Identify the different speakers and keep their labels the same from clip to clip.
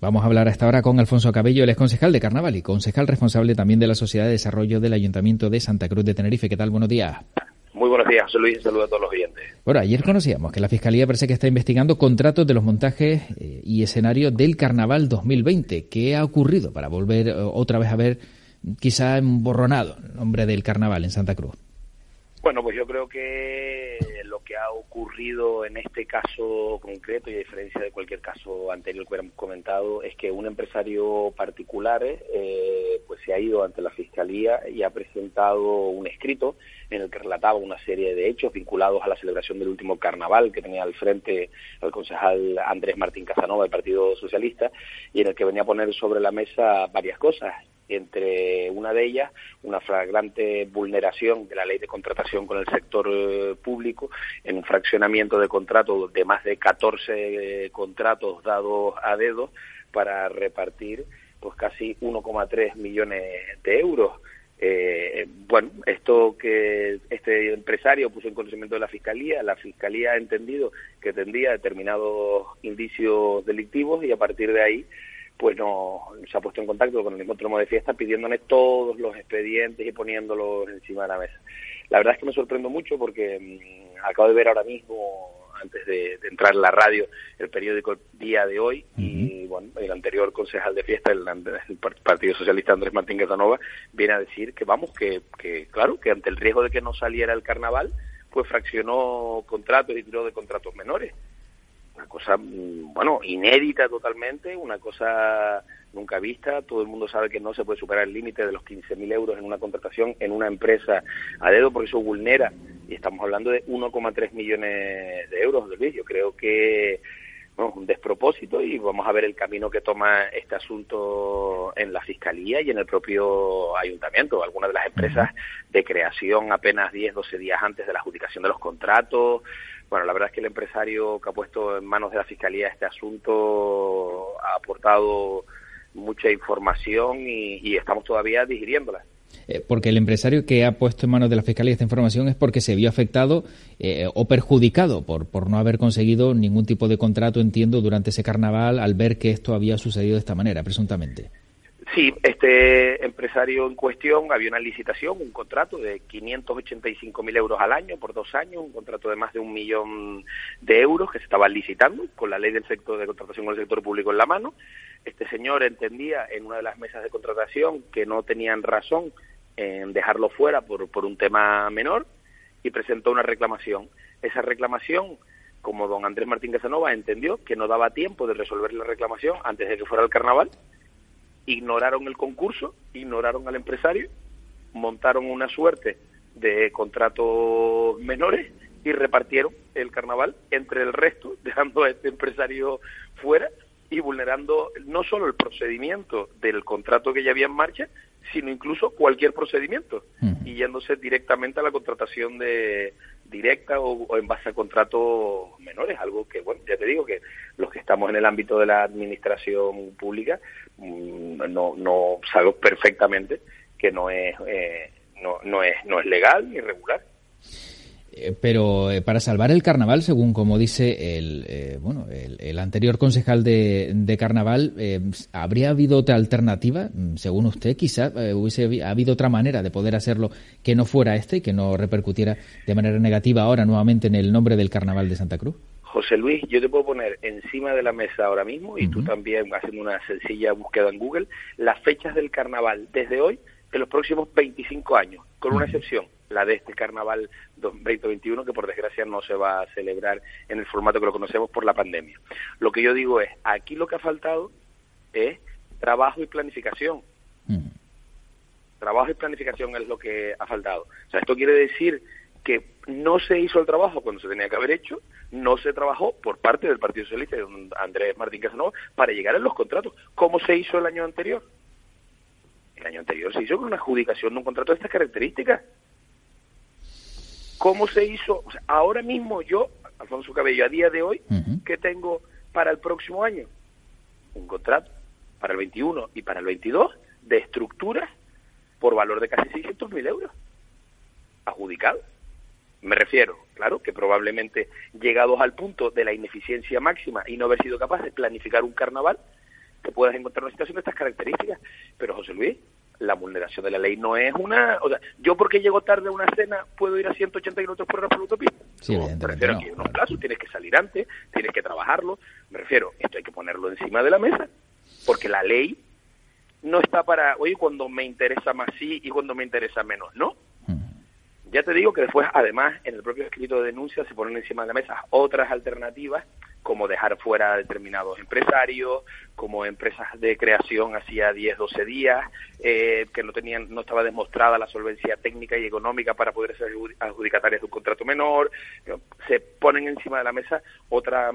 Speaker 1: Vamos a hablar hasta ahora con Alfonso Cabello, el ex concejal de Carnaval y concejal responsable también de la Sociedad de Desarrollo del Ayuntamiento de Santa Cruz de Tenerife. ¿Qué tal? Buenos días.
Speaker 2: Muy buenos días, José Luis. Saludos a todos los oyentes.
Speaker 1: Bueno, ayer conocíamos que la Fiscalía parece que está investigando contratos de los montajes eh, y escenarios del Carnaval 2020. ¿Qué ha ocurrido para volver eh, otra vez a ver quizá emborronado el nombre del Carnaval en Santa Cruz?
Speaker 2: Bueno, pues yo creo que lo que ha ocurrido en este caso concreto y a diferencia de cualquier caso anterior que hubiéramos comentado es que un empresario particular eh, pues se ha ido ante la fiscalía y ha presentado un escrito en el que relataba una serie de hechos vinculados a la celebración del último carnaval que tenía al frente el concejal Andrés Martín Casanova del Partido Socialista y en el que venía a poner sobre la mesa varias cosas entre una de ellas una flagrante vulneración de la ley de contratación con el sector eh, público en un fraccionamiento de contratos de más de 14 eh, contratos dados a dedo para repartir pues casi 1,3 millones de euros. Eh, bueno, esto que este empresario puso en conocimiento de la Fiscalía, la Fiscalía ha entendido que tendría determinados indicios delictivos y a partir de ahí pues no, se ha puesto en contacto con el encuentro de fiesta pidiéndole todos los expedientes y poniéndolos encima de la mesa. La verdad es que me sorprendo mucho porque mm, acabo de ver ahora mismo, antes de, entrar en la radio, el periódico Día de Hoy y bueno, el anterior concejal de fiesta, el, Partido Socialista Andrés Martín Casanova, viene a decir que vamos, que, que claro, que ante el riesgo de que no saliera el carnaval, pues fraccionó contratos y tiró de contratos menores una cosa, mm, bueno, inédita totalmente, una cosa nunca vista. Todo el mundo sabe que no se puede superar el límite de los 15.000 euros en una contratación en una empresa a dedo, porque eso vulnera, y estamos hablando de 1,3 millones de euros, Luis. Yo creo que bueno, un despropósito y vamos a ver el camino que toma este asunto en la Fiscalía y en el propio Ayuntamiento. Algunas de las empresas de creación apenas 10, 12 días antes de la adjudicación de los contratos, bueno, la verdad es que el empresario que ha puesto en manos de la Fiscalía este asunto ha aportado mucha información y, estamos todavía digiriéndola.
Speaker 1: Eh, porque el empresario que ha puesto en manos de la Fiscalía esta información es porque se vio afectado eh, o perjudicado por, por no haber conseguido ningún tipo de contrato, entiendo, durante ese carnaval al ver que esto había sucedido de esta manera, presuntamente.
Speaker 2: Sí, este empresario en cuestión había una licitación, un contrato de 585.000 euros al año por dos años, un contrato de más de un millón de euros que se estaba licitando con la ley del sector de contratación con el sector público en la mano. Este señor entendía en una de las mesas de contratación que no tenían razón en dejarlo fuera por, por un tema menor y presentó una reclamación. Esa reclamación como don Andrés Martín Casanova entendió que no daba tiempo de resolver la reclamación antes de que fuera el carnaval, ignoraron el concurso, ignoraron al empresario, montaron una suerte de contratos menores y repartieron el carnaval entre el resto, dejando a este empresario fuera y vulnerando no solo el procedimiento del contrato que ya había en marcha, sino incluso cualquier procedimiento y yéndose directamente a la contratación de directa o, en base a contratos menores, algo que, bueno, ya te digo que los que estamos en el ámbito de la administración pública mm, no, no sabemos perfectamente que no es, eh, no, no, es, no es legal ni regular.
Speaker 1: Eh, pero eh, para salvar el carnaval, según como dice el, eh, bueno, el, anterior concejal de, carnaval, ¿habría habido otra alternativa? Mm, según usted, quizá hubiese habido otra manera de poder hacerlo que no fuera este y que no repercutiera de manera negativa ahora nuevamente en el nombre del carnaval de Santa Cruz.
Speaker 2: José Luis, yo te puedo poner encima de la mesa ahora mismo, y tú también haciendo una sencilla búsqueda en Google, las fechas del carnaval desde hoy en los próximos 25 años, con una excepción la de este carnaval 2021 que por desgracia no se va a celebrar en el formato que lo conocemos por la pandemia. Lo que yo digo es, aquí lo que ha faltado es trabajo y planificación. Trabajo y planificación es lo que ha faltado. O sea, esto quiere decir que no se hizo el trabajo cuando se tenía que haber hecho, no se trabajó por parte del Partido Socialista de Andrés Martín Casanova para llegar a los contratos, como se hizo el año anterior. El año anterior se hizo con una adjudicación de un contrato de estas características. ¿Cómo se hizo? ahora mismo yo, Alfonso Cabello, a día de hoy, ¿qué tengo para el próximo año? Un contrato para el 21 y para el 22 de estructuras por valor de casi 600.000 euros adjudicados. Me refiero, claro, que probablemente llegados al punto de la ineficiencia máxima y no haber sido capaz de planificar un carnaval, te puedas encontrar una situación de estas características. Pero José Luis, la vulneración de la ley no es una... O sea, yo porque llego tarde a una cena puedo ir a 180 kilómetros por hora por autopista.
Speaker 1: Sí,
Speaker 2: no, me refiero a que unos plazos, tienes que salir antes, tienes que trabajarlo. Me refiero, esto hay que ponerlo encima de la mesa, porque la ley no está para, oye, cuando me interesa más sí y cuando me interesa menos no. Ya te digo que después, además, en el propio escrito de denuncia se ponen encima de la mesa otras alternativas, como dejar fuera a determinados empresarios, como empresas de creación hacía 10, 12 días, eh, que no tenían, no estaba demostrada la solvencia técnica y económica para poder ser adjudicatarias de un contrato menor. Se ponen encima de la mesa otra,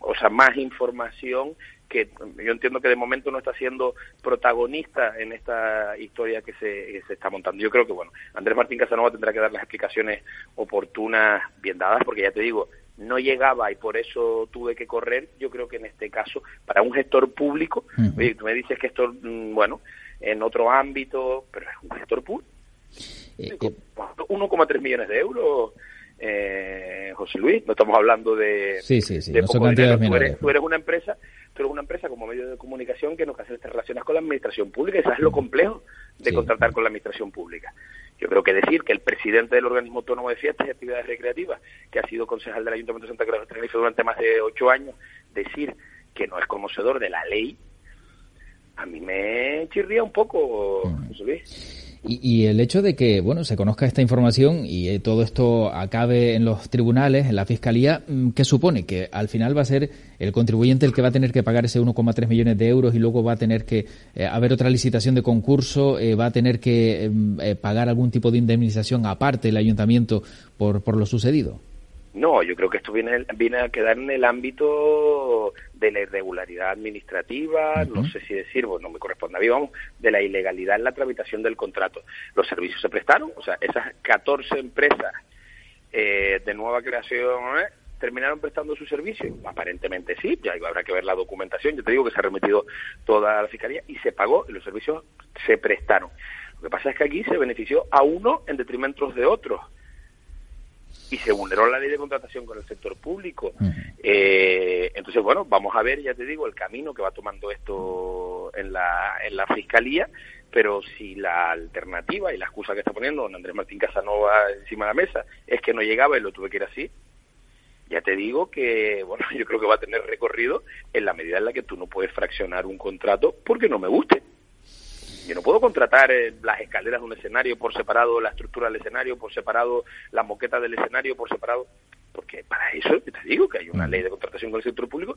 Speaker 2: o sea, más información que yo entiendo que de momento no está siendo protagonista en esta historia que se, se, está montando. Yo creo que, bueno, Andrés Martín Casanova tendrá que dar las explicaciones oportunas, bien dadas, porque ya te digo, no llegaba y por eso tuve que correr. Yo creo que en este caso, para un gestor público, oye, tú me dices que esto, mm, bueno, en otro ámbito, pero es un gestor público. 1,3 eh, eh. millones de euros eh, José Luis, no estamos hablando de,
Speaker 1: sí, sí, sí,
Speaker 2: de poco dinero. Tú eres, tú eres, una empresa, tú eres una empresa como medio de comunicación que no que hacer estas relaciones con la administración pública y sabes lo complejo de contratar con la administración pública. Yo creo que decir que el presidente del organismo autónomo de fiestas y actividades recreativas, que ha sido concejal del Ayuntamiento de Santa Cruz de Tenerife durante más de ocho años, decir que no es conocedor de la ley, a mí me chirría un poco, José Luis.
Speaker 1: Y, el hecho de que, bueno, se conozca esta información y eh, todo esto acabe en los tribunales, en la fiscalía, mm, ¿qué supone? Que al final va a ser el contribuyente el que va a tener que pagar ese 1,3 millones de euros y luego va a tener que eh, haber otra licitación de concurso, eh, va a tener que pagar algún tipo de indemnización aparte el ayuntamiento por, por lo sucedido.
Speaker 2: No, yo creo que esto viene, viene a quedar en el ámbito de la irregularidad administrativa, no sé si decir, bueno, no me corresponde a mí, vamos, de la ilegalidad en la tramitación del contrato. Los servicios se prestaron, o sea, esas 14 empresas eh, de nueva creación ¿eh? terminaron prestando su servicio. Aparentemente sí, ya habrá que ver la documentación. Yo te digo que se ha remitido toda la fiscalía y se pagó y los servicios se prestaron. Lo que pasa es que aquí se benefició a uno en detrimento de otros y se vulneró la ley de contratación con el sector público. eh, entonces, bueno, vamos a ver, ya te digo, el camino que va tomando esto en la, en la Fiscalía, pero si la alternativa y la excusa que está poniendo don Andrés Martín Casanova encima de la mesa es que no llegaba y lo tuve que ir así, ya te digo que, bueno, yo creo que va a tener recorrido en la medida en la que tú no puedes fraccionar un contrato porque no me guste. Yo no puedo contratar eh, las escaleras de un escenario por separado, la estructura del escenario por separado, la moqueta del escenario por separado, porque para eso te digo que hay una ley de contratación con el sector público.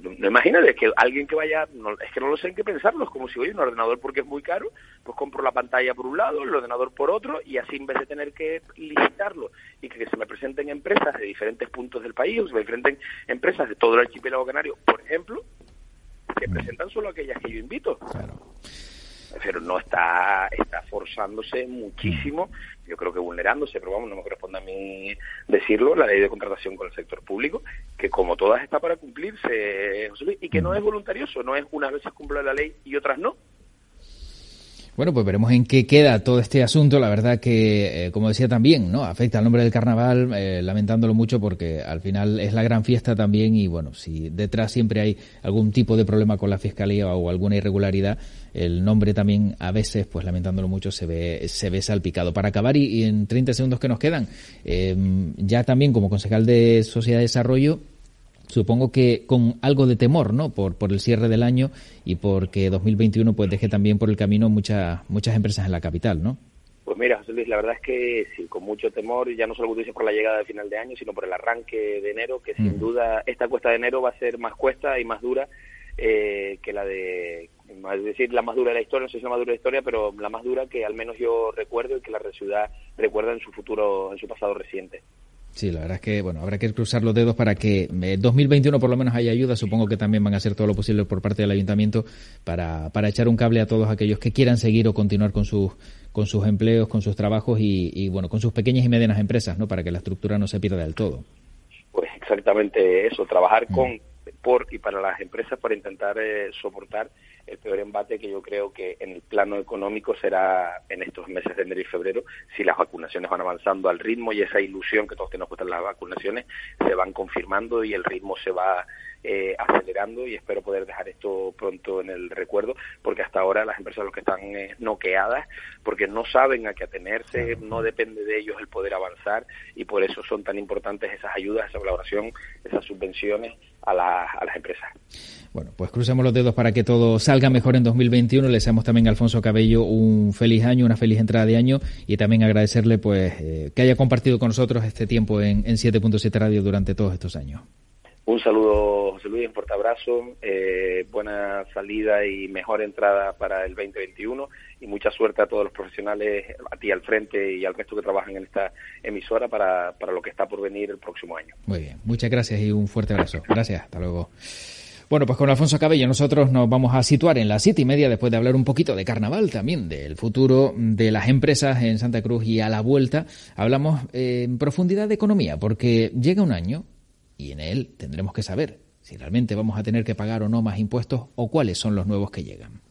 Speaker 2: no, imagínate que alguien que vaya, es que no lo sé en qué pensarlo, es como si oye un ordenador porque es muy caro, pues compro la pantalla por un lado, el ordenador por otro, y así en vez de tener que licitarlo y que, se me presenten empresas de diferentes puntos del país, o se me presenten empresas de todo el archipiélago canario, por ejemplo, que mm. presentan solo aquellas que yo invito. Claro pero no está, está forzándose muchísimo, yo creo que vulnerándose, pero vamos, no me corresponde a mí decirlo, la ley de contratación con el sector público, que como todas está para cumplirse, y que no es voluntarioso, no es unas veces cumple la ley y otras no.
Speaker 1: Bueno, pues veremos en qué queda todo este asunto. La verdad que, eh, como decía también, ¿no? Afecta al nombre del carnaval, eh, lamentándolo mucho porque al final es la gran fiesta también y bueno, si detrás siempre hay algún tipo de problema con la fiscalía o alguna irregularidad, el nombre también a veces, pues lamentándolo mucho, se ve, se ve salpicado. Para acabar y, en 30 segundos que nos quedan, eh, ya también como concejal de Sociedad de Desarrollo, supongo que con algo de temor, ¿no? Por, por el cierre del año y porque 2021 pues deje también por el camino muchas muchas empresas en la capital, ¿no?
Speaker 2: Pues mira, José Luis, la verdad es que sí, con mucho temor, ya no solo dices por la llegada del final de año, sino por el arranque de enero, que sin mm. duda esta cuesta de enero va a ser más cuesta y más dura eh, que la de, es decir, la más dura de la historia, no sé si la más dura de la historia, pero la más dura que al menos yo recuerdo y que la ciudad recuerda en su futuro, en su pasado reciente.
Speaker 1: Sí, la verdad es que, bueno, habrá que cruzar los dedos para que 2021 eh, por lo menos haya ayuda. Supongo que también van a hacer todo lo posible por parte del ayuntamiento para, para echar un cable a todos aquellos que quieran seguir o continuar con sus, con sus empleos, con sus trabajos y, bueno, con sus pequeñas y medianas empresas, ¿no? Para que la estructura no se pierda del todo.
Speaker 2: Pues exactamente eso, trabajar mm. con por y para las empresas para intentar soportar el peor embate que yo creo que en el plano económico será en estos meses de enero y febrero si las vacunaciones van avanzando al ritmo y esa ilusión que todos tenemos puesta las vacunaciones se van confirmando y el ritmo se va eh, acelerando y espero poder dejar esto pronto en el recuerdo porque hasta ahora las empresas lo que están eh, noqueadas porque no saben a qué atenerse, no depende de ellos el poder avanzar y por eso son tan importantes esas ayudas, esa colaboración, esas subvenciones a, a las empresas.
Speaker 1: Bueno, pues crucemos los dedos para que todo salga mejor en 2021. Le deseamos también a Alfonso Cabello un feliz año, una feliz entrada de año y también agradecerle pues eh, que haya compartido con nosotros este tiempo en, en 7.7 Radio durante todos estos años.
Speaker 2: Un saludo, José Luis, un fuerte abrazo, eh, buena salida y mejor entrada para el 2021 y mucha suerte a todos los profesionales, a ti al frente y al resto que trabajan en esta emisora para, para lo que está por venir el próximo año.
Speaker 1: Muy bien, muchas gracias y un fuerte abrazo. Gracias, hasta luego. Bueno, pues con Alfonso Cabello nosotros nos vamos a situar en las siete y media después de hablar un poquito de carnaval también, del futuro de las empresas en Santa Cruz y a la vuelta hablamos en profundidad de economía porque llega un año y en él tendremos que saber si realmente vamos a tener que pagar o no más impuestos o cuáles son los nuevos que llegan.